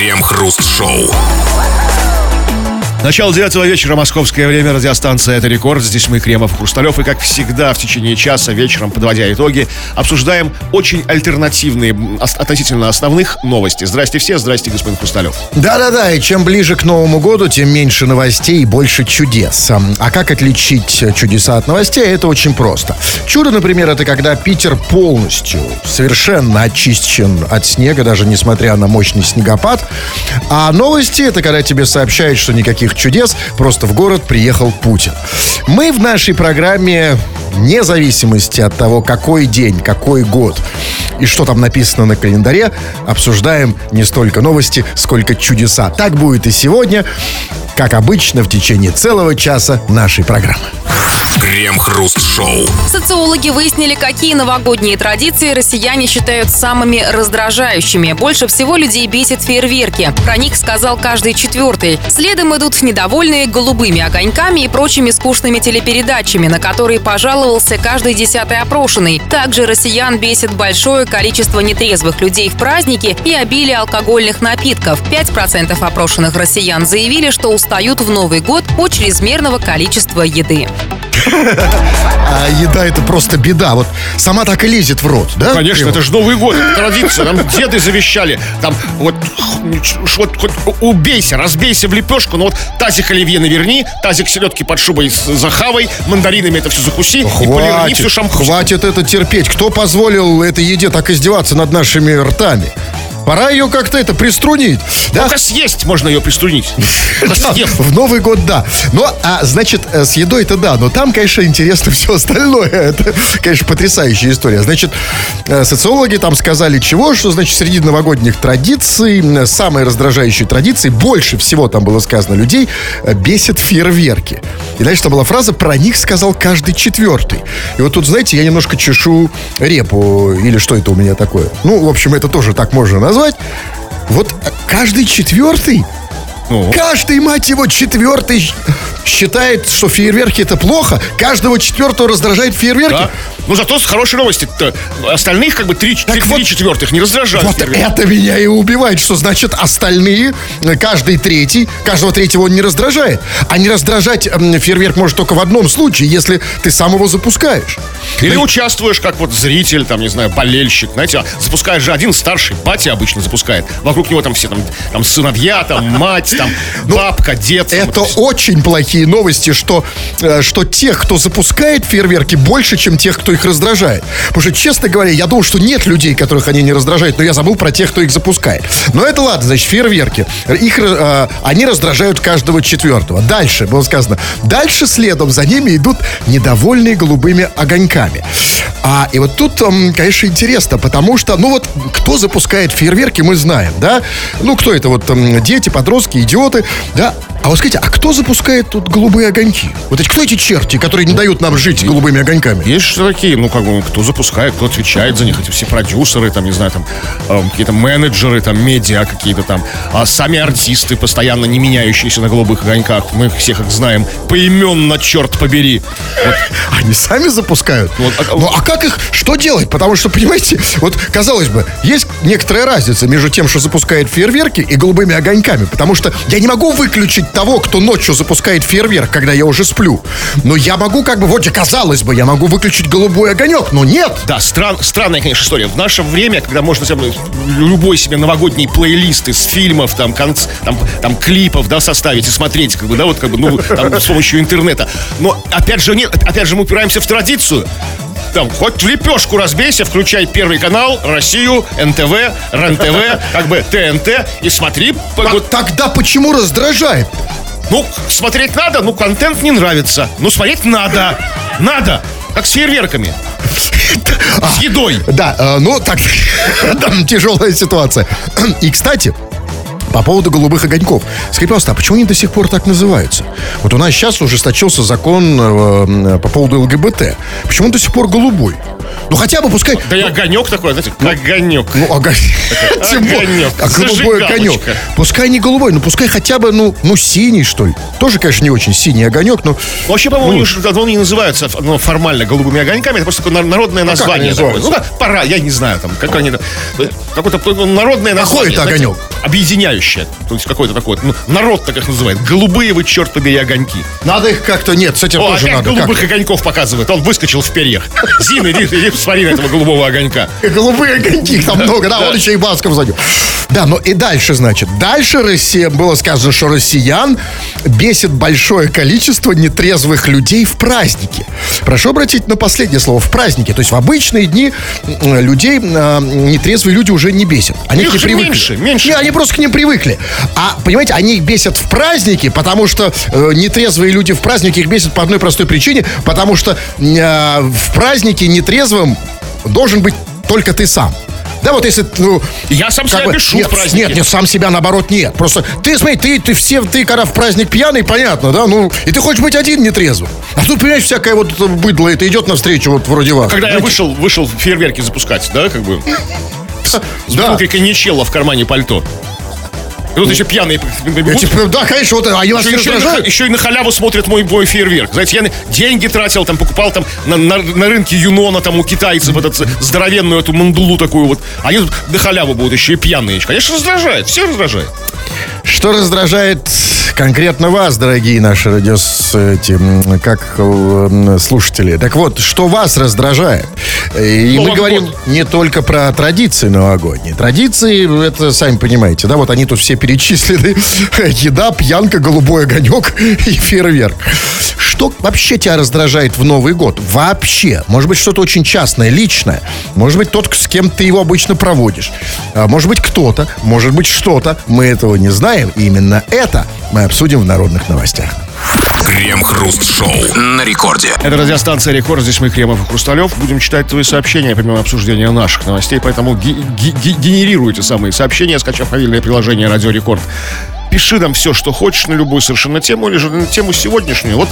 Крем-хруст-шоу. Начало девятого вечера, московское время, радиостанция «Это рекорд». Здесь мы, Кремов, Хрусталев. И, как всегда, в течение часа вечером, подводя итоги, обсуждаем очень альтернативные относительно основных новости. Здрасте все, здрасте, господин Хрусталев. Да-да-да, и чем ближе к Новому году, тем меньше новостей и больше чудес. А как отличить чудеса от новостей? Это очень просто. Чудо, например, это когда Питер полностью, совершенно очищен от снега, даже несмотря на мощный снегопад. А новости, это когда тебе сообщают, что никаких чудес, просто в город приехал Путин. Мы в нашей программе, вне зависимости от того, какой день, какой год и что там написано на календаре, обсуждаем не столько новости, сколько чудеса. Так будет и сегодня, как обычно, в течение целого часа нашей программы. Крем-хруст-шоу. Социологи выяснили, какие новогодние традиции россияне считают самыми раздражающими. Больше всего людей бесит фейерверки. Про них сказал каждый четвертый. Следом идут недовольные голубыми огоньками и прочими скучными телепередачами, на которые пожаловался каждый десятый опрошенный. Также россиян бесит большое количество нетрезвых людей в празднике и обилие алкогольных напитков. 5% опрошенных россиян заявили, что устают в Новый год от чрезмерного количества еды. А еда это просто беда. Вот сама так и лезет в рот, да? Конечно, это же Новый год, традиция. Нам деды завещали. Там вот, вот хоть убейся, разбейся в лепешку, но вот тазик оливье наверни, тазик селедки под шубой с захавой, мандаринами это все закуси хватит, и всю шампунь. Хватит это терпеть. Кто позволил этой еде так издеваться над нашими ртами? Пора ее как-то это приструнить. Да? Только съесть можно ее приструнить. В Новый год, да. Ну, а значит, э, с едой это да, но там, конечно, интересно все остальное. Это, конечно, потрясающая история. Значит, э, социологи там сказали чего, что, значит, среди новогодних традиций, самые раздражающие традиции, больше всего там было сказано людей, э, бесит фейерверки. И дальше там была фраза, про них сказал каждый четвертый. И вот тут, знаете, я немножко чешу репу, или что это у меня такое. Ну, в общем, это тоже так можно назвать. Вот каждый четвертый ну. Каждый, мать его, четвертый считает, что фейерверки это плохо. Каждого четвертого раздражает фейерверки. Да. Ну, зато с хорошей новостью -то. остальных как бы три, три, вот, три четвертых не раздражают. Вот фейерверки. это меня и убивает, что значит остальные, каждый третий, каждого третьего он не раздражает. А не раздражать фейерверк может только в одном случае, если ты сам его запускаешь. Или да. участвуешь как вот зритель, там, не знаю, болельщик, знаете, а запускаешь же один старший, батя обычно запускает. Вокруг него там все там, там сыновья, там мать, там ну, бабка, дед. Это вот очень плохие новости, что, э, что тех, кто запускает фейерверки, больше, чем тех, кто их раздражает. Потому что, честно говоря, я думал, что нет людей, которых они не раздражают, но я забыл про тех, кто их запускает. Но это ладно, значит, фейерверки. Их, э, они раздражают каждого четвертого. Дальше, было сказано, дальше следом за ними идут недовольные голубыми огоньками. А, и вот тут, конечно, интересно, потому что, ну вот, кто запускает фейерверки, мы знаем, да? Ну, кто это вот, дети, подростки, идиоты, да? А вот скажите, а кто запускает тут голубые огоньки? Вот эти, кто эти черти, которые не дают нам жить голубыми огоньками? Есть же такие, ну, как бы, кто запускает, кто отвечает за них, эти все продюсеры, там, не знаю, там, э, какие-то менеджеры, там, медиа какие-то там, а сами артисты, постоянно не меняющиеся на голубых огоньках, мы всех их знаем, поименно, черт побери. Вот. Они сами запускают? Вот, а, ну, а как их, что делать? Потому что, понимаете, вот, казалось бы, есть некоторая разница между тем, что запускает фейерверки и голубыми огоньками, потому что я не могу выключить того, кто ночью запускает фейерверк, когда я уже сплю. Но я могу как бы, вот казалось бы, я могу выключить голубой огонек, но нет. Да, стран, странная, конечно, история. В наше время, когда можно себе, любой себе новогодний плейлист из фильмов, там, конц, там, там клипов, да, составить и смотреть, как бы, да, вот как бы, ну, там, с помощью интернета. Но, опять же, нет, опять же, мы упираемся в традицию там, хоть в лепешку разбейся, включай Первый канал, Россию, НТВ, РЕН-ТВ, как бы ТНТ и смотри. А вот, тогда почему раздражает? Ну, смотреть надо, ну, контент не нравится. Ну, смотреть надо. Надо. Как с фейерверками. С едой. Да, э, ну, так, там тяжелая ситуация. И, кстати, по поводу голубых огоньков. Скажите, пожалуйста, а почему они до сих пор так называются? Вот у нас сейчас ужесточился закон э, по поводу ЛГБТ. Почему он до сих пор голубой? Ну хотя бы пускай... Да и огонек такой, знаете, ну, огонек. Ну, огонек. Тем более. А голубой огонек. Пускай не голубой, но пускай хотя бы, ну, ну, синий, что ли. Тоже, конечно, не очень синий огонек, но... Вообще, по-моему, ну, они давно не называются ну, формально голубыми огоньками. Это просто такое народное а название. Ну, пора, я не знаю, там, как они... Какое-то народное название. Какой это огонек? объединяющее. То есть какой-то такой, ну, народ так их называет. Голубые вы, черт побери, огоньки. Надо их как-то... Нет, с этим тоже надо. голубых огоньков показывает. Он выскочил в перьях. Зина, иди, иди посмотри на этого голубого огонька. Голубые огоньки, их там много, да, он еще и Басков задел. Да, ну и дальше, значит. Дальше Россия, было сказано, что россиян бесит большое количество нетрезвых людей в праздники. Прошу обратить на последнее слово, в праздники. То есть в обычные дни людей а, нетрезвые люди уже не бесят. Они Их к ним привыкли. меньше, меньше. Не, они просто к ним привыкли. А, понимаете, они их бесят в праздники, потому что э, нетрезвые люди в праздники их бесят по одной простой причине, потому что э, в празднике нетрезвым должен быть только ты сам. Да, вот если, ну... Я сам себя бешу нет, в праздники. Нет, нет, сам себя наоборот нет. Просто ты, смотри, ты, ты все, ты когда в праздник пьяный, понятно, да, ну, и ты хочешь быть один нетрезвым. А тут, понимаешь, всякое вот это быдло, это идет навстречу вот вроде вас. Когда я Знаете? вышел, вышел фейерверки запускать, да, как бы. С Да. бутылкой коньячелла в кармане пальто. И вот еще пьяные Я типа, да, конечно, вот они вас Еще, еще и на, еще и на халяву смотрят мой, мой фейерверк. Знаете, я деньги тратил, там покупал там на, на, на рынке Юнона, там у китайцев этот здоровенную эту мандулу такую вот. Они тут на халяву будут еще и пьяные. Конечно, раздражает, все раздражает. Что раздражает конкретно вас, дорогие наши радиос, эти, как э, слушатели? Так вот, что вас раздражает? И мы Новый говорим год. не только про традиции новогодние. Традиции, это сами понимаете, да, вот они тут все перечислены. Еда, пьянка, голубой огонек и фейерверк. Что вообще тебя раздражает в Новый год? Вообще. Может быть, что-то очень частное, личное. Может быть, тот, с кем ты его обычно проводишь. А может быть, кто-то. Может быть, что-то. Мы этого не знаем. И именно это мы обсудим в народных новостях. Крем-хруст-шоу на рекорде. Это радиостанция «Рекорд». Здесь мы, Кремов и Хрусталев. Будем читать твои сообщения, помимо обсуждения наших новостей. Поэтому ге- ге- ге- генерируйте самые сообщения, скачав мобильное приложение «Радио Рекорд». Пиши нам все, что хочешь, на любую совершенно тему, или же на тему сегодняшнюю. Вот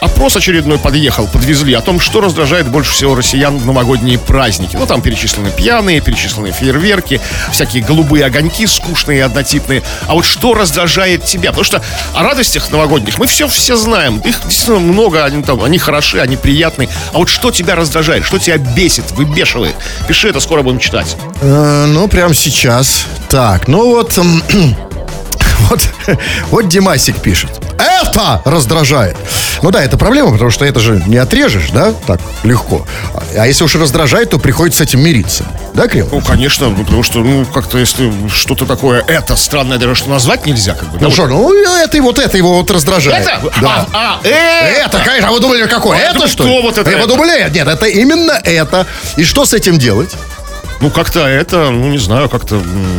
опрос очередной подъехал, подвезли о том, что раздражает больше всего россиян в новогодние праздники. Ну, там перечислены пьяные, перечислены фейерверки, всякие голубые огоньки скучные однотипные. А вот что раздражает тебя? Потому что о радостях новогодних мы все, все знаем. Их действительно много, они, там, они хороши, они приятные. А вот что тебя раздражает, что тебя бесит, выбешивает? Пиши это, скоро будем читать. Э, ну, прямо сейчас. Так, ну вот... Вот, вот Димасик пишет. Это раздражает. Ну да, это проблема, потому что это же не отрежешь, да, так легко. А- если уж раздражает, то приходится с этим мириться. Да, Крем? Ну, конечно, потому что, ну, как-то, если что-то такое, это странное, даже что назвать нельзя, как бы. да, Ну вот. что, ну это, и вот это его вот раздражает. Это? Да. А, а, это! Это, конечно, а вы думали, какое? А это что? ли? вот это? Вы думали, нет, это именно это. И что с этим делать? Ну, как-то это, ну, не знаю, как-то,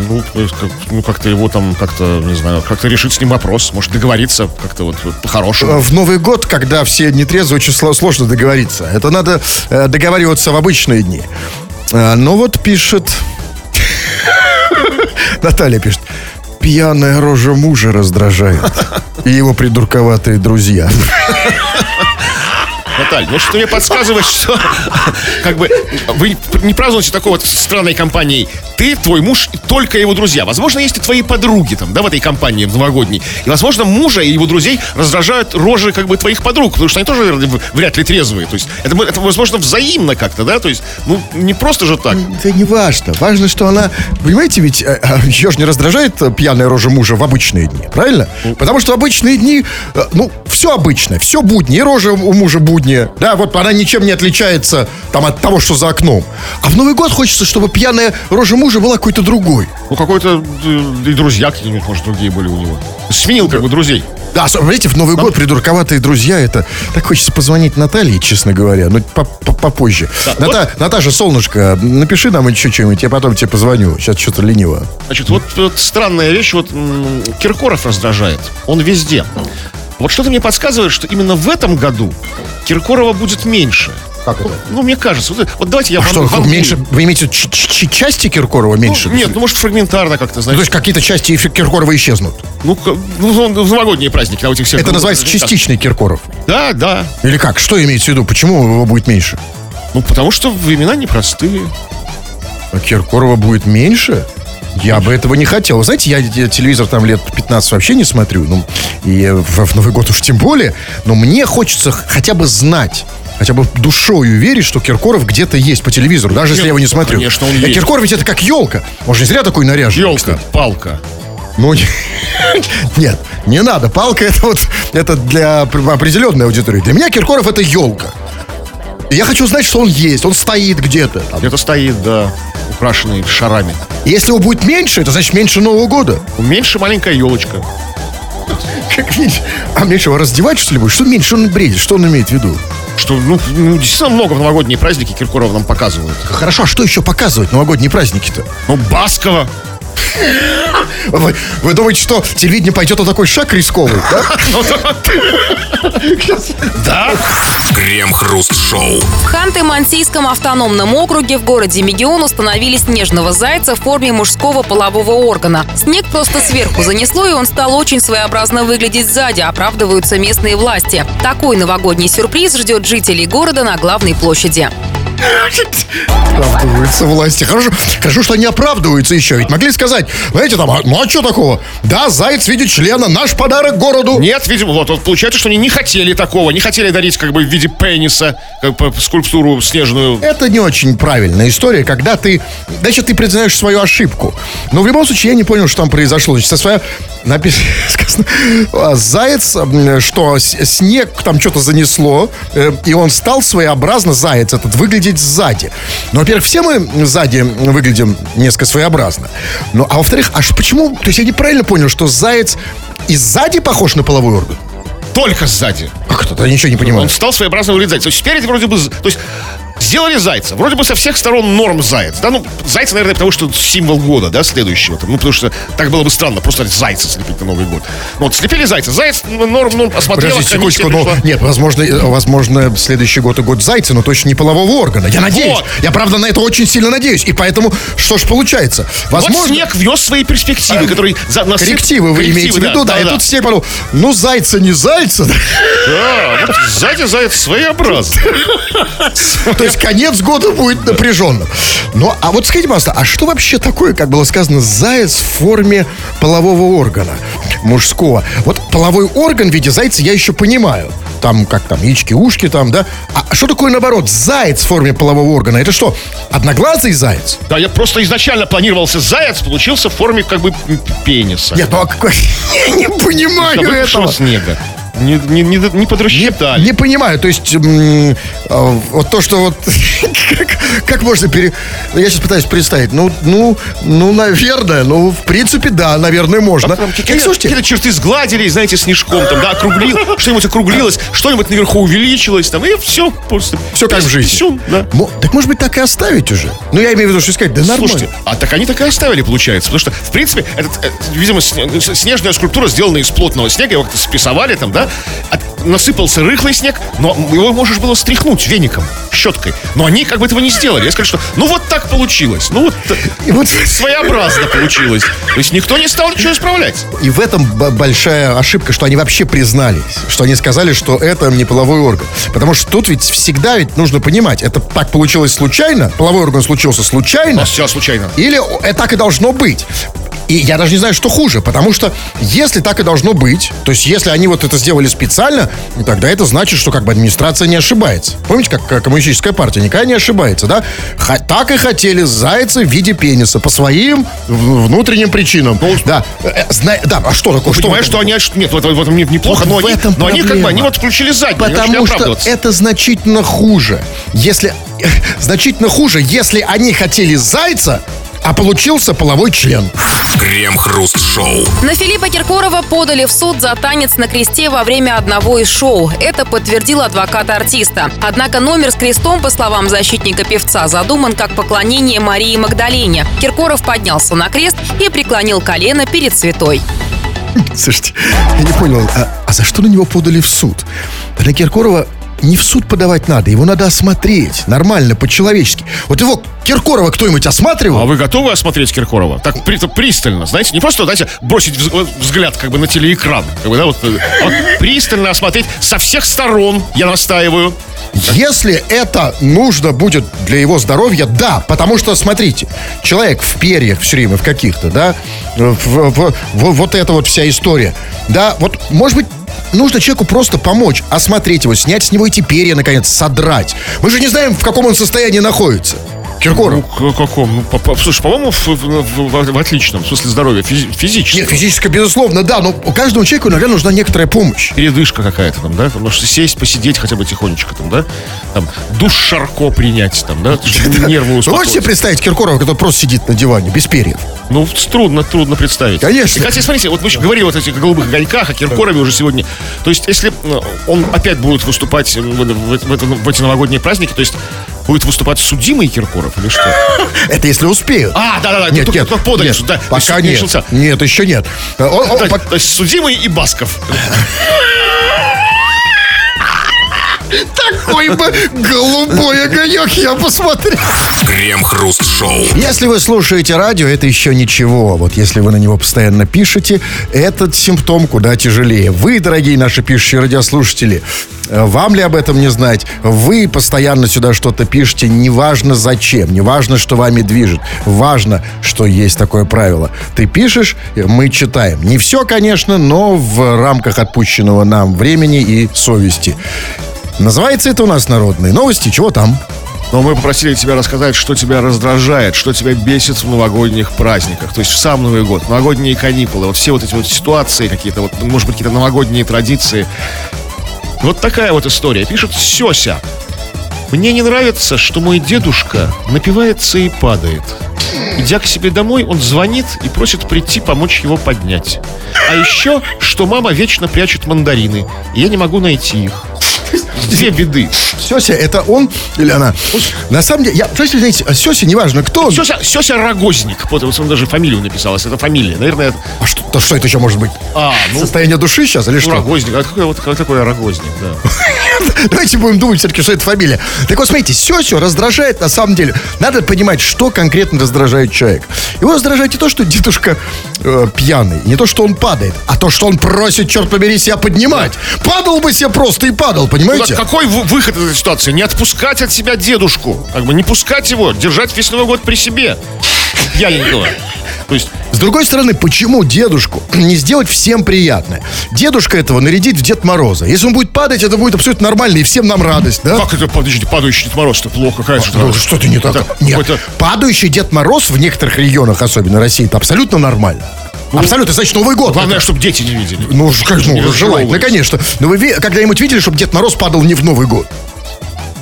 ну, как- ну, как-то его там, как-то, не знаю, как-то решить с ним вопрос, может, договориться как-то вот, по-хорошему. В Новый год, когда все нетрезвые, очень сло- сложно договориться. Это надо э, договариваться в обычные дни. А, ну вот пишет... Наталья пишет. Пьяная рожа мужа раздражает. И его придурковатые друзья. Наталья, ну, что мне подсказывает, что, как бы, вы не празднуете такой вот странной компанией. Ты, твой муж и только его друзья. Возможно, есть и твои подруги там, да, в этой компании в новогодней. И, возможно, мужа и его друзей раздражают рожи, как бы, твоих подруг, потому что они тоже вряд ли трезвые. То есть, это, это возможно, взаимно как-то, да, то есть, ну, не просто же так. Это не важно. Важно, что она... Понимаете, ведь э, э, ее же не раздражает э, пьяная рожа мужа в обычные дни, правильно? Потому что в обычные дни, э, ну, все обычное, все будни. И рожа у мужа будни. Да, вот она ничем не отличается там от того, что за окном. А в Новый год хочется, чтобы пьяная рожа мужа была какой-то другой. Ну, какой-то э, и друзья какие-нибудь, может, другие были у него. Сменил, как бы, друзей. Да, смотрите, в Новый год придурковатые друзья, это так хочется позвонить Наталье, честно говоря, но по- по- попозже. Да, Ната- Наташа, солнышко, напиши нам еще что-нибудь, я потом тебе позвоню. Сейчас что-то лениво. Значит, вот, вот странная вещь, вот Киркоров раздражает. Он везде. Вот что-то мне подсказывает, что именно в этом году Киркорова будет меньше. Как это? Ну, мне кажется. Вот, вот давайте я А вам... что, вам- меньше, вы имеете ч- ч- части Киркорова меньше? Ну, нет, ну, может, фрагментарно как-то, Ну, знаете. то есть какие-то части Киркорова исчезнут. Ну, ну, в новогодние праздники, а у этих всех... Это называется частичный Киркоров. Да, да. Или как? Что имеется в виду? Почему его будет меньше? Ну, потому что времена непростые. А Киркорова будет меньше? Я бы этого не хотел. Знаете, я, я телевизор там лет 15 вообще не смотрю. Ну, и в, в Новый год уж тем более. Но мне хочется хотя бы знать, хотя бы душою верить, что Киркоров где-то есть по телевизору, даже если я его не смотрю. конечно, он А есть. Киркоров ведь это как елка. Он же не зря такой наряжен. Елка, палка. Ну, нет, не надо. Палка это вот, это для определенной аудитории. Для меня Киркоров это елка. Я хочу знать, что он есть. Он стоит где-то. Где-то стоит, да, украшенный шарами. Если его будет меньше, это значит меньше Нового года. Меньше маленькая елочка. Как меньше? А меньше его раздевать, что ли, будет? Что меньше? Он бредит? Что он имеет в виду? Что, ну, ну, действительно много в новогодние праздники Киркоров нам показывают. Хорошо, а что еще показывать новогодние праздники-то? Ну, Баскова. Вы, вы думаете, что телевидение пойдет на такой шаг рисковый, да? Да? Крем-хруст-шоу. В Ханты-Мансийском автономном округе в городе Мегион установили снежного зайца в форме мужского полового органа. Снег просто сверху занесло, и он стал очень своеобразно выглядеть сзади, оправдываются местные власти. Такой новогодний сюрприз ждет жителей города на главной площади. Оправдываются власти. Хорошо, хорошо, что они оправдываются еще. Ведь могли сказать, знаете, там, а, ну а что такого? Да, заяц в виде члена, наш подарок городу. Нет, видимо, вот, вот получается, что они не хотели такого, не хотели дарить как бы в виде пениса, как бы скульптуру снежную. Это не очень правильная история, когда ты, значит, ты признаешь свою ошибку. Но в любом случае я не понял, что там произошло. Значит, со своя написано, сказано, а, заяц, что снег там что-то занесло, э, и он стал своеобразно, заяц этот, выглядеть сзади. Ну, во-первых, все мы сзади выглядим несколько своеобразно. Ну, а во-вторых, аж почему, то есть я неправильно понял, что заяц и сзади похож на половой орган? Только сзади. Как это? Я ничего не понимаю. Он стал своеобразно выглядеть зайцем. То есть спереди вроде бы... То есть сделали зайца. Вроде бы со всех сторон норм заяц. Да, ну, зайца, наверное, потому что символ года, да, следующего. Там, ну, потому что так было бы странно, просто зайца слепить на Новый год. Ну, вот слепили зайца. Заяц, норм, норм, осмотрела, Подождите секундочку, но пришла. нет, возможно, э, возможно, следующий год и год зайца, но точно не полового органа. Я надеюсь. Вот. Я правда на это очень сильно надеюсь. И поэтому, что ж получается? Возможно, Вот снег внес свои перспективы, которые... За, насып- коррективы вы коррективы, имеете в виду, да, и да. тут все подумали, ну зайца не зайца, Да, вот сзади заяц своеобразный. то есть конец года будет напряженным. Ну, а вот скажите, пожалуйста, а что вообще такое, как было сказано, заяц в форме полового органа мужского? Вот половой орган в виде зайца я еще понимаю. Там, как там, яички, ушки там, да? А что такое, наоборот, заяц в форме полового органа? Это что, одноглазый заяц? Да, я просто изначально планировался заяц, получился в форме как бы пениса. Нет, ну а какой... Я не понимаю этого. снега. Не, не, не, не подрасчитали. Не понимаю, то есть м, э, вот то, что вот как, как можно пере... ну, Я сейчас пытаюсь представить. Ну, ну, ну, наверное, ну, в принципе, да, наверное, можно. Там какие-то, слушайте, какие-то черты сгладили, знаете, снежком, там, да, округлил, что-нибудь округлилось, что-нибудь наверху увеличилось, там, и все, просто. все как в жизни. Всё, да. Мо- так может быть так и оставить уже? Ну, я имею в виду, что сказать, да нормально. Слушайте, а так они так и оставили, получается. Потому что, в принципе, этот, э, видимо, с- снежная скульптура сделана из плотного снега, его как-то спрессовали там, да, От- насыпался рыхлый снег, но его можешь было стряхнуть веником, щеткой. Но они как бы этого не сделали. Я сказали, что ну вот так получилось. Ну вот, И вот своеобразно получилось. То есть никто не стал ничего исправлять. И в этом большая ошибка, что они вообще признались, что они сказали, что это не половой орган. Потому что тут ведь всегда ведь нужно понимать, это так получилось случайно, половой орган случился случайно, Все случайно. Или это так и должно быть. И я даже не знаю, что хуже, потому что если так и должно быть, то есть если они вот это сделали специально, тогда это значит, что как бы администрация не ошибается. Помните, как коммунистическая партия никогда не ошибается, да? Ха- так и хотели зайца в виде пениса по своим внутренним причинам. да. Э, зна- да, а что такое? Что Понимаешь, что они... Нет, вот в этом не- неплохо, Вот но, в они, но они как бы, они вот включили они Потому что это значительно хуже. Если значительно хуже, если они хотели зайца, а получился половой член. Крем-хруст-шоу. На Филиппа Киркорова подали в суд за танец на кресте во время одного из шоу. Это подтвердил адвокат артиста. Однако номер с крестом, по словам защитника певца, задуман как поклонение Марии Магдалене. Киркоров поднялся на крест и преклонил колено перед святой. Слушайте, я не понял, а, а за что на него подали в суд? На Киркорова не в суд подавать надо, его надо осмотреть нормально, по-человечески. Вот его Киркорова кто-нибудь осматривал? А вы готовы осмотреть Киркорова? Так при- пристально, знаете, не просто, знаете, бросить вз- взгляд как бы на телеэкран, как бы, да, вот, э, вот пристально осмотреть со всех сторон, я настаиваю. Если это нужно будет для его здоровья, да, потому что, смотрите, человек в перьях все время, в каких-то, да, в- в- в- вот эта вот вся история, да, вот, может быть, нужно человеку просто помочь, осмотреть его, снять с него эти перья, наконец, содрать. Мы же не знаем, в каком он состоянии находится. Киркоров. Ну, каком? Ну, по- по- слушай, по-моему, в, в- в- в отличном, в смысле здоровья, физи- физически. Нет, физически, безусловно, да, но каждому человеку, наверное, нужна некоторая помощь. Передышка какая-то там, да? Потому что сесть, посидеть хотя бы тихонечко там, да? Там, душ Шарко принять там, да? Нервы Вы можете себе успокоить. представить Киркорова, который просто сидит на диване, без перьев? Ну, трудно, трудно представить. Конечно. И, хотя, смотрите, вот мы еще говорили вот о этих голубых огоньках, о Киркорове уже сегодня. То есть, если э, он опять будет выступать в, в- в это- в эти новогодние праздники, то есть будет выступать судимый Киркоров или что? Это если успеют. А, да-да-да, Нет, нет, подали да. Пока нет. Нет, еще нет. Судимый и Басков. Такой бы голубой огонек я посмотрел. Крем-хруст-шоу. Если вы слушаете радио, это еще ничего. Вот если вы на него постоянно пишете, этот симптом куда тяжелее. Вы, дорогие наши пишущие радиослушатели, э, вам ли об этом не знать? Вы постоянно сюда что-то пишете, неважно зачем, неважно, что вами движет. Важно, что есть такое правило. Ты пишешь, мы читаем. Не все, конечно, но в рамках отпущенного нам времени и совести. Называется это у нас народные новости. Чего там? Но мы попросили тебя рассказать, что тебя раздражает, что тебя бесит в новогодних праздниках. То есть в сам Новый год, новогодние каникулы, вот все вот эти вот ситуации какие-то, вот, может быть, какие-то новогодние традиции. Вот такая вот история. Пишет Сёся. Мне не нравится, что мой дедушка напивается и падает. Идя к себе домой, он звонит и просит прийти помочь его поднять. А еще, что мама вечно прячет мандарины, и я не могу найти их. Две беды. Сёся, это он или она? На самом деле, я, знаете, знаете, Сёся, неважно кто он. Сёся, Сёся Рогозник. Вот, вот он даже фамилию написалась. Это фамилия. Наверное, это... А что, то что это еще может быть? А, ну, Состояние души сейчас или ну, что? Рогозник. А какой, вот, как такой Рогозник, да. Давайте будем думать все-таки, что это фамилия. Так вот, смотрите, Сёсю раздражает на самом деле. Надо понимать, что конкретно раздражает человек. Его раздражает не то, что дедушка э, пьяный, не то, что он падает, а то, что он просит, черт побери, себя поднимать. Падал бы себе просто и падал, понимаете? так какой вы- выход из этой ситуации? Не отпускать от себя дедушку. Как бы не пускать его, держать весь Новый год при себе. Пьяненького. То есть, С другой стороны, почему дедушку не сделать всем приятное? Дедушка этого нарядить в Дед Мороза. Если он будет падать, это будет абсолютно нормально, и всем нам радость, да? как это, подождите, падающий Дед Мороз, это плохо, какая же Ну, что-то не так. Это Нет, падающий Дед Мороз в некоторых регионах, особенно России, это абсолютно нормально. Абсолютно, значит, Новый год. Главное, чтобы дети не видели. Ну, как, ну, желательно, конечно. Но вы когда-нибудь видели, чтобы Дед Мороз падал не в Новый год?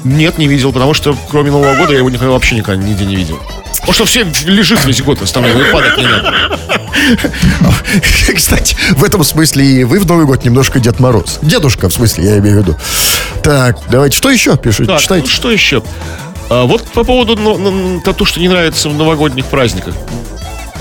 Нет, не видел, потому что кроме Нового года я его никогда вообще никогда нигде не видел. Потому что все лежит весь год оставлен, и падать не надо. Кстати, в этом смысле и вы в Новый год немножко Дед Мороз. Дедушка, в смысле, я имею в виду. Так, давайте, что еще пишут? Так, Читайте. ну, что еще? А, вот по поводу ну, ну, то, то, что не нравится в новогодних праздниках.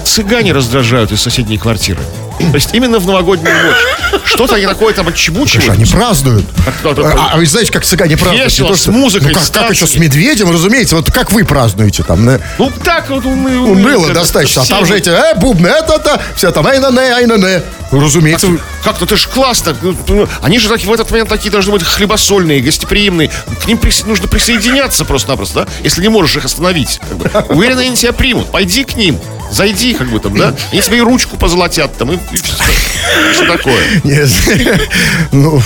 Цыгане раздражают из соседней квартиры. То есть именно в новогоднюю ночь. Что-то они такое там отчебучивают. они празднуют. такой? А, а вы знаете, как цыгане празднуют? Весело, то, с музыкой, Ну, как, как еще с медведем, разумеется. Вот как вы празднуете там? на- Ну так вот уныло. Уныло достаточно. А там же эти, э, бубны, это-то, все там, ай на не ай на не Ну, разумеется. Как-то это ж классно. Ну, ну, Они же такие, в этот момент такие должны быть хлебосольные, гостеприимные. К ним прис- нужно присоединяться просто-напросто, да? Если не можешь их остановить. Как бы. Уверен, они тебя примут. Пойди к ним. Зайди, как бы там, да? И ручку позолотят там, и, и все, все такое. Нет, Ну,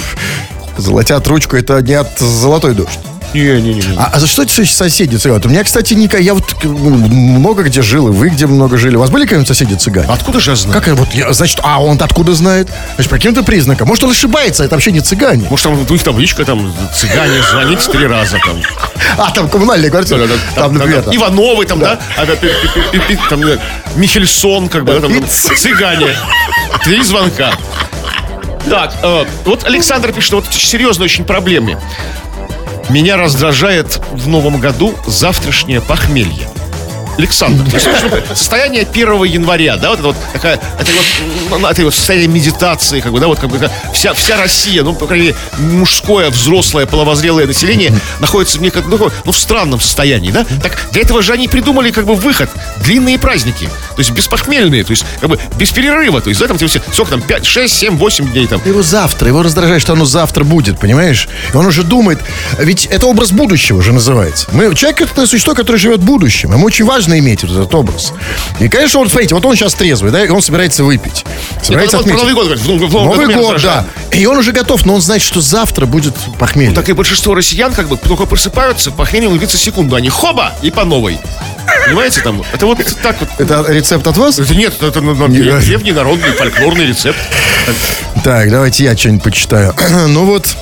золотят ручку, это не от золотой дождь. Не-не-не. А, а за что эти соседи цыгане? У меня, кстати, Ника, я вот ну, много где жил, и вы где много жили. У вас были какие-нибудь соседи цыгане? Откуда же я знаю? Как вот, я, значит, а он откуда знает? Значит, по каким-то признакам. Может, он ошибается, это вообще не цыгане. Может, там у них табличка, там, цыгане, звоните три раза, там. А, там коммунальная квартира. Там, например, там, там. Ивановы, там, да? А, да, пи- пи- пи- пи- там, э, Михельсон, как бы, да, там, там, цыгане. Три звонка. Так, э, вот Александр пишет, вот серьезная очень проблема. Меня раздражает в новом году завтрашнее похмелье. Александр, ну, состояние 1 января, да, вот это вот такая, это вот, м, это вот состояние медитации, как бы, да, вот как бы вся, вся Россия, ну, по крайней мере, мужское, взрослое, половозрелое население находится в неком, ну, ну, в странном состоянии, да. Так для этого же они придумали, как бы, выход, длинные праздники, то есть беспохмельные, то есть, как бы, без перерыва, то есть, да, там, все, сколько там, 5, 6, 7, 8 дней там. Его завтра, его раздражает, что оно завтра будет, понимаешь? И он уже думает, ведь это образ будущего же называется. Мы, человек это существо, которое живет будущим. Ему очень важно, важно иметь вот этот образ. И, конечно, вот, смотрите, вот он сейчас трезвый, да, и он собирается выпить. Собирается отметить. Новый год, говорит, в Новый- Новый год да. И он уже готов, но он знает, что завтра будет похмелье. Так и большинство россиян как бы только просыпаются, похмелье длится секунду, они хоба и по новой. Понимаете, там, это вот так вот. Это рецепт от вас? Это нет, это, ну, ну, Не- древний народный фольклорный рецепт. Так, давайте я что-нибудь почитаю. ну вот,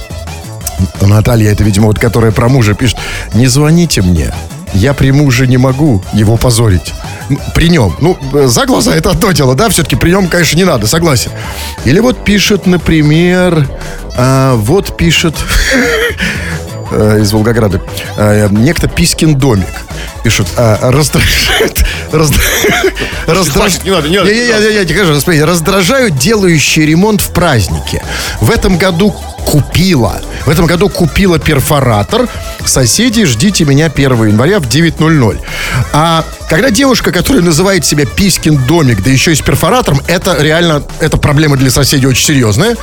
Наталья, это, видимо, вот которая про мужа пишет. Не звоните мне. Я при муже не могу его позорить. При нем. Ну, э, за глаза это одно дело, да? Все-таки при нем, конечно, не надо, согласен. Или вот пишет, например... а, вот пишет... э, из Волгограда. Э, Некто Пискин домик. Пишут, а, раздражает... разд- раздраж- Хватит, не надо, не надо. Я тебе скажу, смотрите, раздражают делающие ремонт в празднике. В этом году купила. В этом году купила перфоратор. Соседи, ждите меня 1 января в 9.00. А когда девушка, которая называет себя Пискин домик, да еще и с перфоратором, это реально, это проблема для соседей очень серьезная.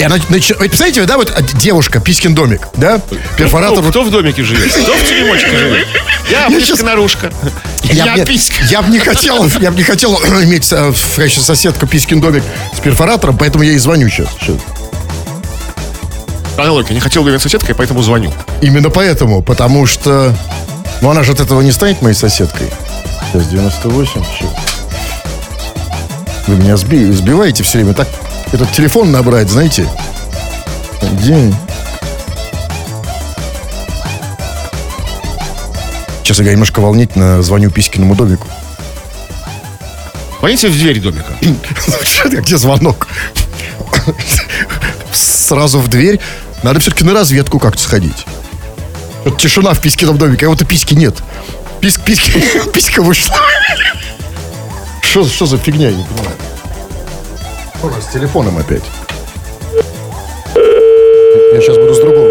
И она начи- вот представляете, да, вот девушка, Пискин домик, да, перфоратор. Кто, кто в домике живет? Кто в теремочке живет? Я, Я щас- наружка. Я, Я, писька. я бы не хотел, я бы не хотел иметь э, в качестве соседку Пискин домик с перфоратором, поэтому я и звоню сейчас. Сейчас. Логика. Не хотел бы иметь соседкой, поэтому звоню. Именно поэтому, потому что... Ну, она же от этого не станет моей соседкой. Сейчас 98. щас. Вы меня сби- сбиваете все время. Так этот телефон набрать, знаете? День. Сейчас я немножко волнительно звоню Писькиному домику. Звоните в дверь домика. Где звонок? Сразу в дверь. Надо все-таки на разведку как-то сходить. Вот тишина в Писькином доме, кого-то письки нет. Писк, письки, писька вышла. Что, что за фигня, я не понимаю. Что у нас с телефоном опять? Я сейчас буду с другого.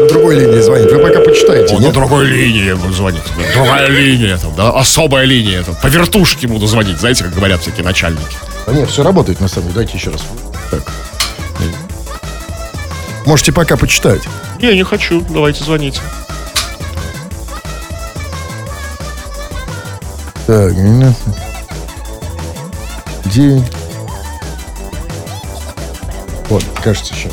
На другой линии звонить. Вы пока почитайте. О, на другой линии я буду звонить. Другая линия, там, да, особая линия. Там, по вертушке буду звонить, знаете, как говорят всякие начальники. Да нет, все работает на самом деле. Дайте еще раз. Так. Можете пока почитать. Не, не хочу, давайте звоните. Так, день. Вот, кажется, сейчас.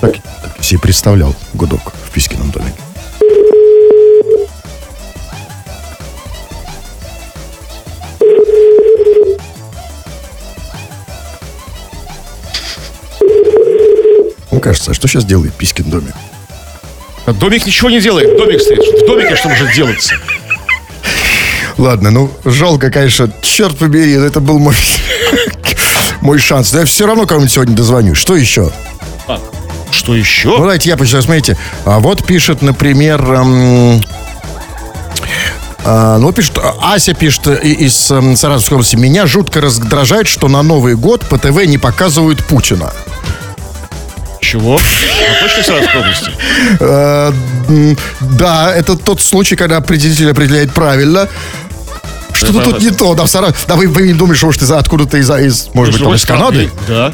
Так, так себе представлял гудок в Пискином доме. Кажется, а что сейчас делает Пискин домик? А Домик ничего не делает, домик стоит. В домике что может делаться? Ладно, ну, жалко, конечно, черт побери, это был мой, мой шанс. Но я все равно кому-нибудь сегодня дозвоню. Что еще? А, Что Ну, еще? давайте я почитаю, смотрите. А вот пишет, например... эм, а, ну, пишет, а, Ася пишет э, и- из эм, Саратовской области. Меня жутко раздражает, что на Новый год по ТВ не показывают Путина. Чего? А точно Саратовской области? Э, да, это тот случай, когда определитель определяет правильно. Что-то тут не то, да, в Сара- Да, вы, вы не думаете, что может, из откуда-то из, из, может быть, там, из Канады? Да.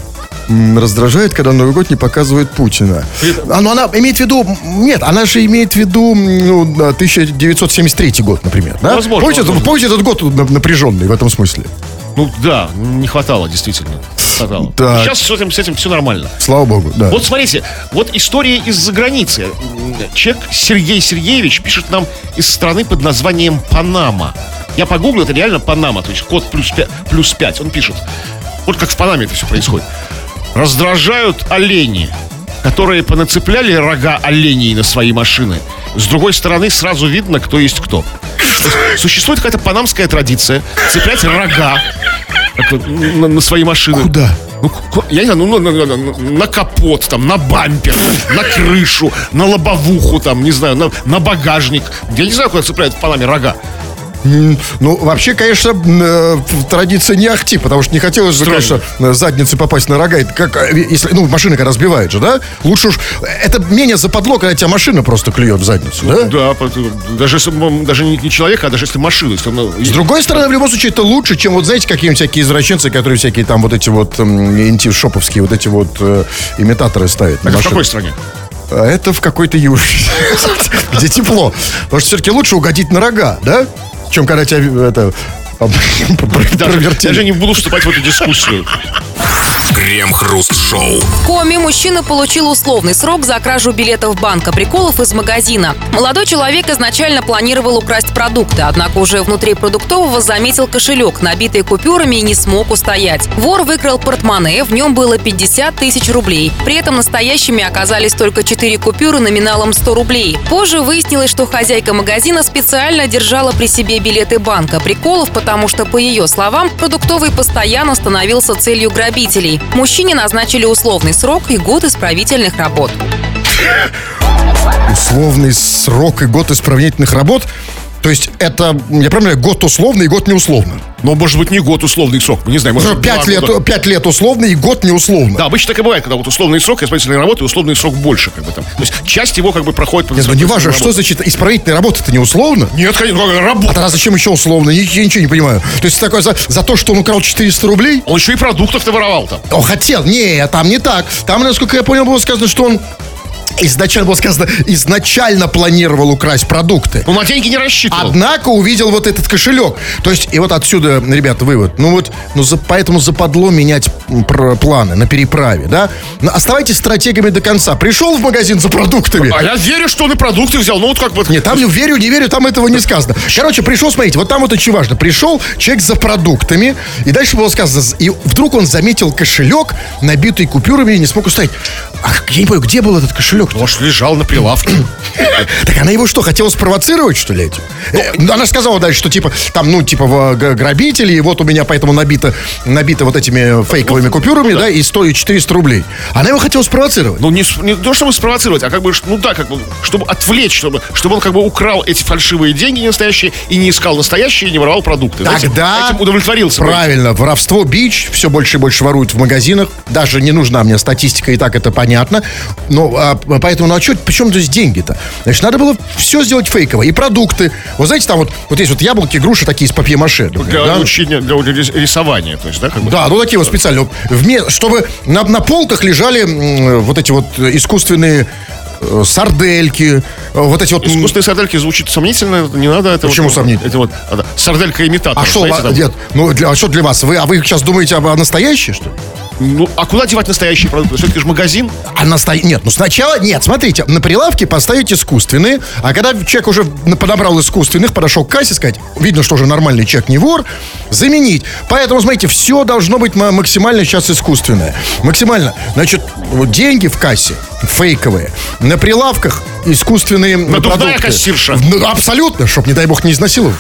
М, Раздражает, когда на Новый год не показывают Путина. А, ну, она имеет в виду... Нет, она же имеет в виду м, ну, да, 1973 год, например. Да? Возможно, помните, возможно. помните этот год на- напряженный в этом смысле? Ну да, не хватало, действительно. Хватало. Так. Сейчас с этим, с этим все нормально. Слава богу, да. Вот смотрите, вот история из-за границы. Человек Сергей Сергеевич пишет нам из страны под названием Панама. Я погуглил, это реально Панама, то есть код плюс 5. Плюс 5. Он пишет. Вот как в Панаме это все происходит. Раздражают олени, которые понацепляли рога оленей на свои машины. С другой стороны, сразу видно, кто есть кто. Существует какая-то панамская традиция цеплять рога на, на свои машины. Куда? Ну, я не знаю, ну, на, на- на- на капот, там, на бампер, на крышу, на лобовуху, там, не знаю, на, на багажник. Я не знаю, куда цепляют в Панаме рога. Ну, вообще, конечно, э, традиция не ахти, потому что не хотелось же, конечно, задницы попасть на рога. Как, э, если, ну, машина когда разбивает же, да? Лучше уж... Это менее западло, когда тебя машина просто клюет в задницу, да? Да, даже если, даже не, не человек, а даже если машина. Если, ну, С другой стороны, в любом случае, это лучше, чем вот, знаете, какие-нибудь всякие извращенцы, которые всякие там вот эти вот инти-шоповские вот эти вот э, имитаторы ставят. это в какой стране? А Это в какой-то южной, где тепло. Потому что все-таки лучше угодить на рога, да? Чем когда тебя э, это Даже, провертели. даже не буду вступать в эту дискуссию. Крем-хруст-шоу. Коми мужчина получил условный срок за кражу билетов банка приколов из магазина. Молодой человек изначально планировал украсть продукты, однако уже внутри продуктового заметил кошелек, набитый купюрами и не смог устоять. Вор выкрал портмоне, в нем было 50 тысяч рублей. При этом настоящими оказались только 4 купюры номиналом 100 рублей. Позже выяснилось, что хозяйка магазина специально держала при себе билеты банка приколов, потому что, по ее словам, продуктовый постоянно становился целью грабителей. Мужчине назначили условный срок и год исправительных работ. Условный срок и год исправительных работ. То есть это, я правильно, год условно и год неусловно. Но, может быть, не год условный срок. Мы не знаем, может, быть, Пять лет, пять лет условно и год неусловно. Да, обычно так и бывает, когда вот условный срок исправительной работы, условный срок больше, как бы там. То есть часть его как бы проходит по Нет, ну не важно, что значит исправительная работа, это не условно. Нет, конечно, А работа. тогда зачем еще условно? Я, я ничего не понимаю. То есть такое за, за то, что он украл 400 рублей? Он еще и продуктов-то воровал там. Он хотел. Не, там не так. Там, насколько я понял, было сказано, что он изначально было сказано, изначально планировал украсть продукты. Он на деньги не рассчитывал. Однако увидел вот этот кошелек. То есть, и вот отсюда, ребята, вывод. Ну вот, ну за- поэтому западло менять планы на переправе, да? Но оставайтесь стратегами до конца. Пришел в магазин за продуктами. А я верю, что он и продукты взял. Ну вот как бы... Нет, там не верю, не верю, там этого не сказано. Короче, пришел, смотрите, вот там вот очень важно. Пришел человек за продуктами, и дальше было сказано, и вдруг он заметил кошелек, набитый купюрами, и не смог устоять. Ах, я не понял, где был этот кошелек? Может, лежал на прилавке. Так она его что, хотела спровоцировать, что ли, этим? Ну, она сказала дальше, что типа, там, ну, типа, грабители, и вот у меня поэтому набито, набито вот этими фейковыми купюрами, да, и стоит 400 рублей. Она его хотела спровоцировать. Ну, не, не то, чтобы спровоцировать, а как бы, ну да, как бы, чтобы отвлечь, чтобы, чтобы он как бы украл эти фальшивые деньги не настоящие и не искал настоящие, и не воровал продукты. Тогда этим удовлетворился. Правильно, воровство бич, все больше и больше воруют в магазинах. Даже не нужна мне статистика, и так это понятно. Но а, поэтому, ну а что, почему здесь деньги-то? Значит, надо было все сделать фейково. И продукты. Вот знаете, там вот, вот есть вот яблоки, груши такие из папье-маше. например, Для да? учения, для рис- рисования, то есть, да, как бы. Да, ну такие вот специально. Чтобы на, на полках лежали вот эти вот искусственные э, сардельки, э, вот эти вот... Искусственные сардельки звучит сомнительно, не надо. Это Почему вот, сомнительно? Это вот а, сарделька-имитатор. А что, знаете, там. нет, ну для, а что для вас? Вы, а вы сейчас думаете об о настоящей, что ли? Ну, а куда девать настоящие продукты? Все-таки же магазин. А насто... Нет, ну сначала... Нет, смотрите, на прилавке поставить искусственные, а когда человек уже подобрал искусственных, подошел к кассе, сказать, видно, что уже нормальный человек не вор, заменить. Поэтому, смотрите, все должно быть ма- максимально сейчас искусственное. Максимально. Значит, деньги в кассе фейковые. На прилавках искусственные Надувная продукты. кассирша. Ну, абсолютно, чтоб, не дай бог, не изнасиловал.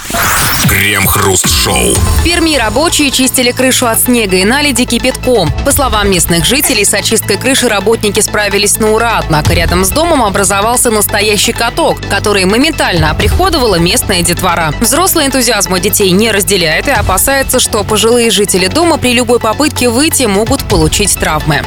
Крем-хруст-шоу. В Перми рабочие чистили крышу от снега и наледи кипятком. По словам местных жителей, с очисткой крыши работники справились на ура, однако рядом с домом образовался настоящий каток, который моментально оприходовала местная детвора. Взрослый энтузиазм у детей не разделяет и опасается, что пожилые жители дома при любой попытке выйти могут получить травмы.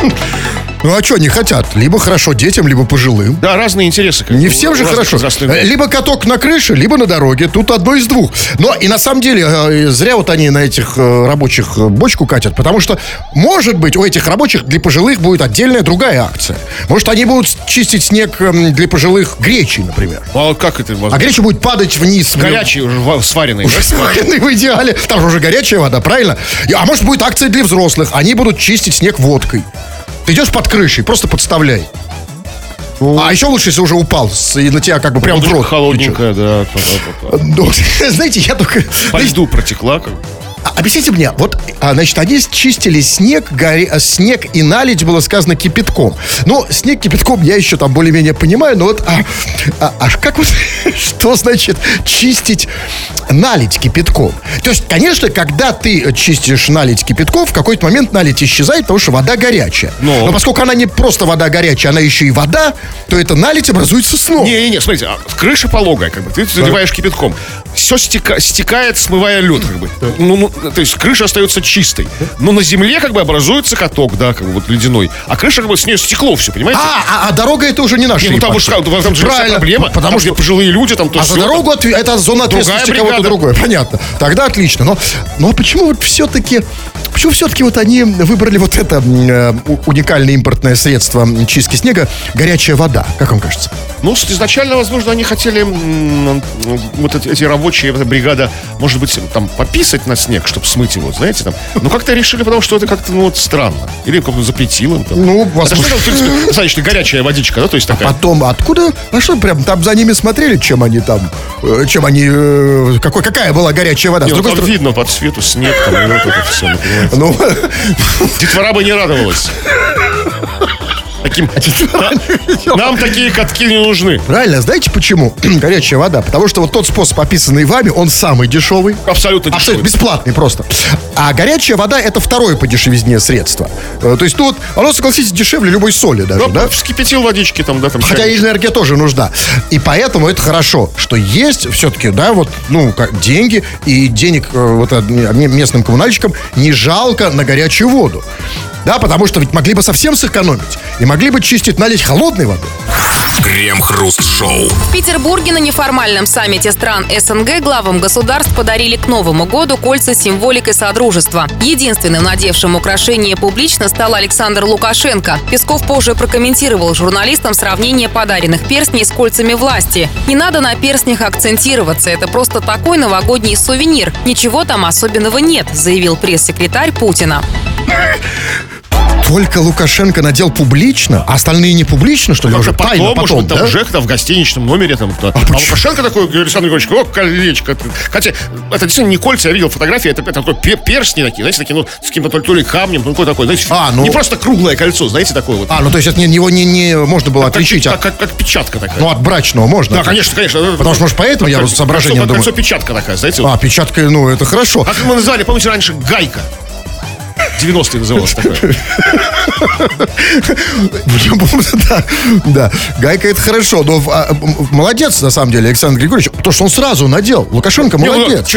Ну а что, не хотят? Либо хорошо детям, либо пожилым. Да, разные интересы. Не бы, всем у же хорошо. возрастных Э, Либо каток на крыше, либо на дороге. Тут одно из двух. Но и на самом деле э, зря вот они на этих э, рабочих бочку катят, потому что, может быть, у этих рабочих для пожилых будет отдельная другая акция. Может, они будут чистить снег эм, для пожилых гречей, например. А как это А возможно? греча будет падать вниз. Горячий уже ва- сваренный. да? Сваренный в идеале. Там же уже горячая вода, правильно? А может, будет акция для взрослых. Они будут чистить снег водкой. Ты идешь под крышей, просто подставляй. А еще лучше, если уже упал, и на тебя как бы прям в рот. Холодненькая, да. Ну, знаете, я только... По льду протекла. как бы. А, объясните мне, вот, а, значит, они чистили снег, гори, а, снег и налить было сказано кипятком. Ну, снег кипятком я еще там более-менее понимаю, но вот, а, а, а как вот, что значит чистить налить кипятком? То есть, конечно, когда ты чистишь налить кипятком, в какой-то момент налить исчезает, потому что вода горячая. Но. Но поскольку она не просто вода горячая, она еще и вода, то это налить образуется снова. Не-не-не, смотрите, а крыша пологая, как бы, ты заливаешь кипятком. Все стекает, смывая лед, как бы. Ну, ну, то есть крыша остается чистой. Но на земле, как бы, образуется каток, да, как бы, вот ледяной. А крыша, как бы, с нее стекло все, понимаете? А, а, а дорога это уже не наша. Не, ну там, ипотека. там, там же Правильно, проблема. Потому Там что пожилые люди, там то А за дорогу отве- это зона ответственности кого-то другое. Понятно. Тогда отлично. Но, но почему вот все-таки... Почему все-таки вот они выбрали вот это м, э, уникальное импортное средство м, чистки снега горячая вода? Как вам кажется? Ну, изначально, возможно, они хотели м, вот эти, эти рабочие, эта бригада, может быть, там пописать на снег, чтобы смыть его, знаете, там. Но как-то решили, потому что это как-то, ну, вот странно. Или как-то запретил им. Там. Ну, Это возможно. что, в принципе, достаточно горячая водичка, да, то есть такая. Потом откуда? А что прям там за ними смотрели, чем они там, э, чем они, э, какой, какая была горячая вода? Не, С ну, там стороны, видно по цвету снег, там, и вот это все, ну, Детвора бы не радовалась. Таким, нам такие катки не нужны. правильно, знаете почему? горячая вода. Потому что вот тот способ, описанный вами, он самый дешевый. Абсолютно Абсолютно дешевый. бесплатный просто. А горячая вода это второе по дешевизне средство. Э, То есть, ну вот, оно, согласитесь, дешевле любой соли даже, Ну, да? вскипятил водички там, да, там. Хотя и чайничек. энергия тоже нужна. И поэтому это хорошо, что есть все-таки, да, вот, ну, как деньги, и денег э, вот э, местным коммунальщикам не жалко на горячую воду. Да, потому что ведь могли бы совсем сэкономить. И могли бы чистить, налить холодной воды. Крем-хруст-шоу. В Петербурге на неформальном саммите стран СНГ главам государств подарили к Новому году кольца с символикой Содружества. Единственным надевшим украшение публично стал Александр Лукашенко. Песков позже прокомментировал журналистам сравнение подаренных перстней с кольцами власти. Не надо на перстнях акцентироваться, это просто такой новогодний сувенир. Ничего там особенного нет, заявил пресс-секретарь Путина. Только Лукашенко надел публично, а остальные не публично, что ли, уже Как-то тайно потом, потом, может, там да? в ЖЭК, там в гостиничном номере, там, да. а, почему? Лукашенко такой, Александр Григорьевич, о, колечко. Хотя, это действительно не кольца, я видел фотографии, это, это такой пе- перстни такие, знаете, такие, ну, с каким-то то ли, камнем, ну, какой такой, знаете, А, ну- не просто круглое кольцо, знаете, такое вот. А, ну то есть это его не, не можно было как, отличить как, от... как, как печатка такая. Ну, от брачного можно. да, конечно, конечно. Потому что, может, поэтому я вот с соображением кольцо, думаю. Кольцо печатка такая, знаете. А, печатка, ну, это хорошо. Как мы называли, помните, раньше гайка. 90-е называлось такое. Я помню, да, да. Гайка это хорошо, но а, молодец, на самом деле, Александр Григорьевич, потому что он сразу надел. Лукашенко ну, молодец.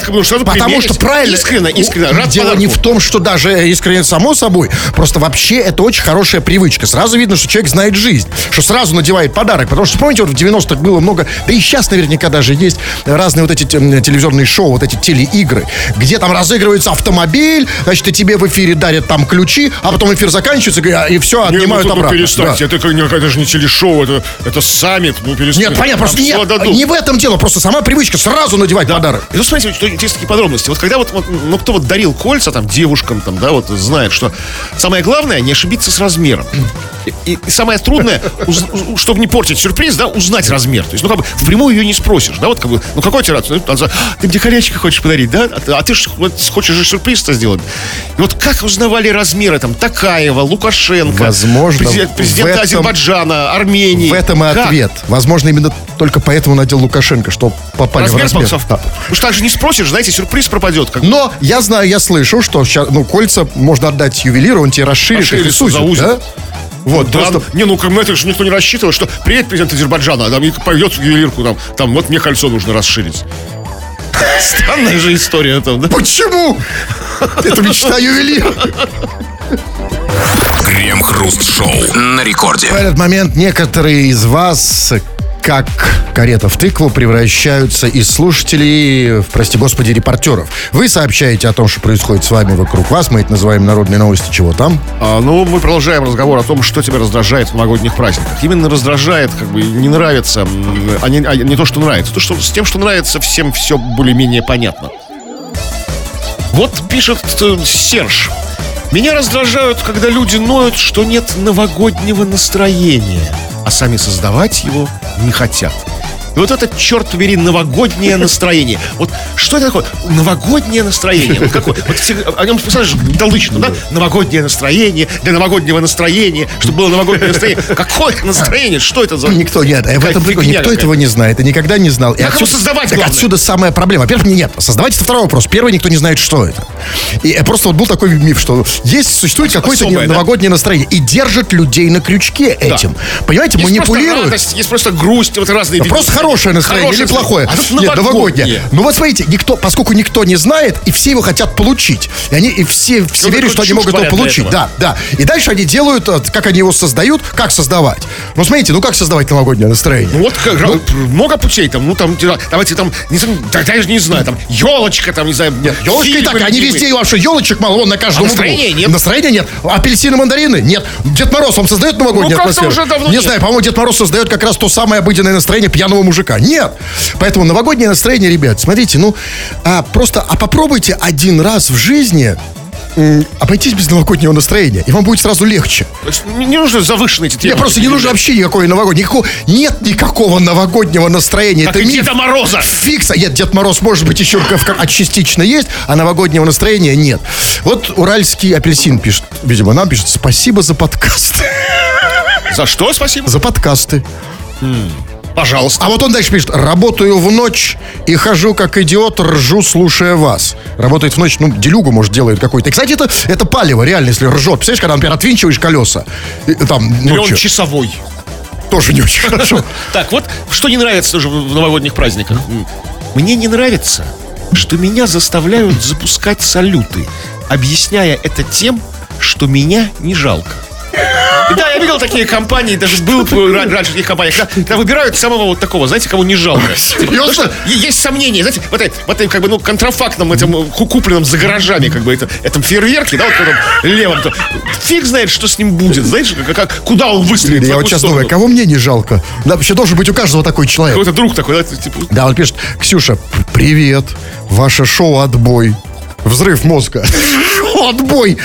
как бы, ну, сразу Потому что правильно. Искренне, искренне, рад Дело не в том, что даже искренне само собой. Просто вообще это очень хорошая привычка. Сразу видно, что человек знает жизнь. Что сразу надевает подарок. Потому что, помните, вот в 90-х было много, да и сейчас наверняка даже есть разные вот эти м, телевизионные шоу, вот эти телеигры, где там разыгрывается автомобиль, значит, и тебе в эфире дарят там ключи, а потом эфир заканчивается, и- и все, Не, ну, отнимают тут, ну, обратно. перестаньте, Да. это, это же не телешоу, это, это саммит, ну перестаньте. Нет, понятно, просто дадут. не в этом дело, просто сама привычка сразу надевать подарок. И ну, смотрите, что есть такие подробности. Вот когда вот, вот, ну, кто вот дарил кольца там девушкам, там, да, вот знает, что самое главное не ошибиться с размером. И, самое трудное, уз- чтобы не портить сюрприз, да, узнать размер. То есть, ну, как бы, впрямую ее не спросишь, да, вот как бы, ну, какой тебе раз? Ну, она, ты мне колечко хочешь подарить, да? А, ты- а ты ж вот хочешь же сюрприз-то сделать. И вот как узнавали размеры, там, Такаева, Лукашенко, Возможно, президент, президент в этом- Азербайджана, Армении. В этом и Как? ответ. Возможно, именно только поэтому надел Лукашенко, что попали Размер, в размер. совпал. Да. Что так же не спросишь, знаете, сюрприз пропадет. Как Но я знаю, я слышу, что сейчас, ну, кольца можно отдать ювелиру, он тебе расширит их и Расширит, сузит, заузит. да? Вот, Да, просто... не, ну как мы это же никто не рассчитывал, что приедет президент Азербайджана, а там в ювелирку, там, там вот мне кольцо нужно расширить. Странная же история там, да? Почему? Это мечта ювелира. Крем-хруст-шоу на рекорде. В этот момент некоторые из вас, как карета в тыкву, превращаются из слушателей в, прости господи, репортеров. Вы сообщаете о том, что происходит с вами вокруг вас. Мы это называем народные новости. Чего там? А, ну, мы продолжаем разговор о том, что тебя раздражает в новогодних праздниках. Именно раздражает, как бы не нравится, а не, а не то, что нравится. То, что с тем, что нравится, всем все более-менее понятно. Вот пишет э, Серж. Меня раздражают, когда люди ноют, что нет новогоднего настроения, а сами создавать его не хотят. Вот это, черт побери, новогоднее настроение. Вот что это такое? Новогоднее настроение. Вот какое? Вот о нем, представляешь, Далычину, да? Новогоднее настроение, для новогоднего настроения, чтобы было новогоднее настроение. Какое настроение? Что это за... Никто нет, в этом прикол. Никто этого не знает и никогда не знал. И Как его создавать, так отсюда самая проблема. Во-первых, не- нет, создавать это второй вопрос. Первый, никто не знает, что это. И э, просто вот был такой миф, что есть, существует какое-то особое, да? новогоднее настроение. И держит людей на крючке этим. Понимаете, Есть просто манипулируют. радость, есть просто грусть, вот разные виды. Просто хорошее настроение Хорошее или плохое? А тут Нет, новогоднее. Ну вот смотрите, никто, поскольку никто не знает, и все его хотят получить. И они и все, все Ну, верят, что они могут его получить. Да, да. И дальше они делают, э, как они его создают, как создавать. Ну смотрите, ну как создавать новогоднее настроение? Ну вот как, ра- много путей там, ну там, давайте там, не да, даже не знаю, там, елочка там, не знаю, нет, Елочка и так, они везде вообще елочек мало, вон на каждом А углу. настроения нет? Настроения нет. Апельсины, мандарины? Нет. Дед Мороз вам создает новогоднюю Ну, атмосферу? не знаю, по-моему, Дед Мороз создает как раз то самое обыденное настроение пьяного мужика. Нет. Поэтому новогоднее настроение, ребят, смотрите, ну, а, просто, а попробуйте один раз в жизни м, обойтись без новогоднего настроения, и вам будет сразу легче. Есть не нужно завышенные эти Мне требования. просто не нужно вообще никакой новогоднего. Никакого, нет никакого новогоднего настроения. Как Это миф. Деда Мороза. Фикса. Нет, Дед Мороз, может быть, еще а частично есть, а новогоднего настроения нет. Вот уральский апельсин пишет, видимо, нам пишет, спасибо за подкаст. За что спасибо? За подкасты. Пожалуйста. А вот он дальше пишет, работаю в ночь и хожу как идиот, ржу, слушая вас. Работает в ночь, ну, делюгу, может, делает какой-то. И, кстати, это, это палево, реально, если ржет. Представляешь, когда, например, отвинчиваешь колеса, и, там, Или он часовой. тоже не очень хорошо. Так, вот что не нравится тоже в новогодних праздниках. Мне не нравится, что меня заставляют запускать салюты, объясняя это тем, что меня не жалко. Да, я видел такие компании, даже был раньше таких компаний, когда, выбирают самого вот такого, знаете, кого не жалко. Есть сомнения, знаете, в этой, в этой как бы, ну, контрафактном, этим э, ку- купленном за гаражами, как бы, это, этом фейерверке, да, вот в этом левом, фиг знает, что с ним будет, знаешь, как, куда он выстрелит. Я вот сейчас думаю, кого мне не жалко? Да, вообще должен быть у каждого такой человек. Какой-то друг такой, да, типа, Да, он пишет, Ксюша, привет, ваше шоу «Отбой». Взрыв мозга. «Отбой». И,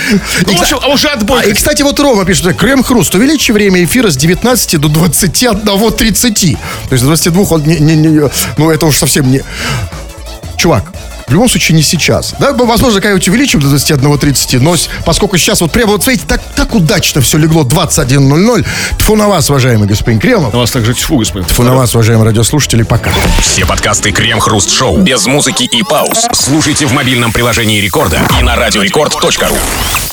Ну, в общем, а уже отбой. а, и, кстати, вот Рома пишет, Крем-хруст, увеличи время эфира с 19 до 21.30. То есть до 22 он не, не- не- ну это уж совсем не... Чувак, в любом случае не сейчас. Да, возможно, когда-нибудь увеличим до 21.30, но поскольку сейчас вот прямо, вот смотрите, так, так удачно все легло 21.00. Тфу на вас, уважаемый господин Кремов. На вас также тьфу, господин. Тфу на вас, уважаемые радиослушатели, пока. Все подкасты Крем-Хруст-Шоу без музыки и пауз. Слушайте в мобильном приложении Рекорда и на радиорекорд.ру.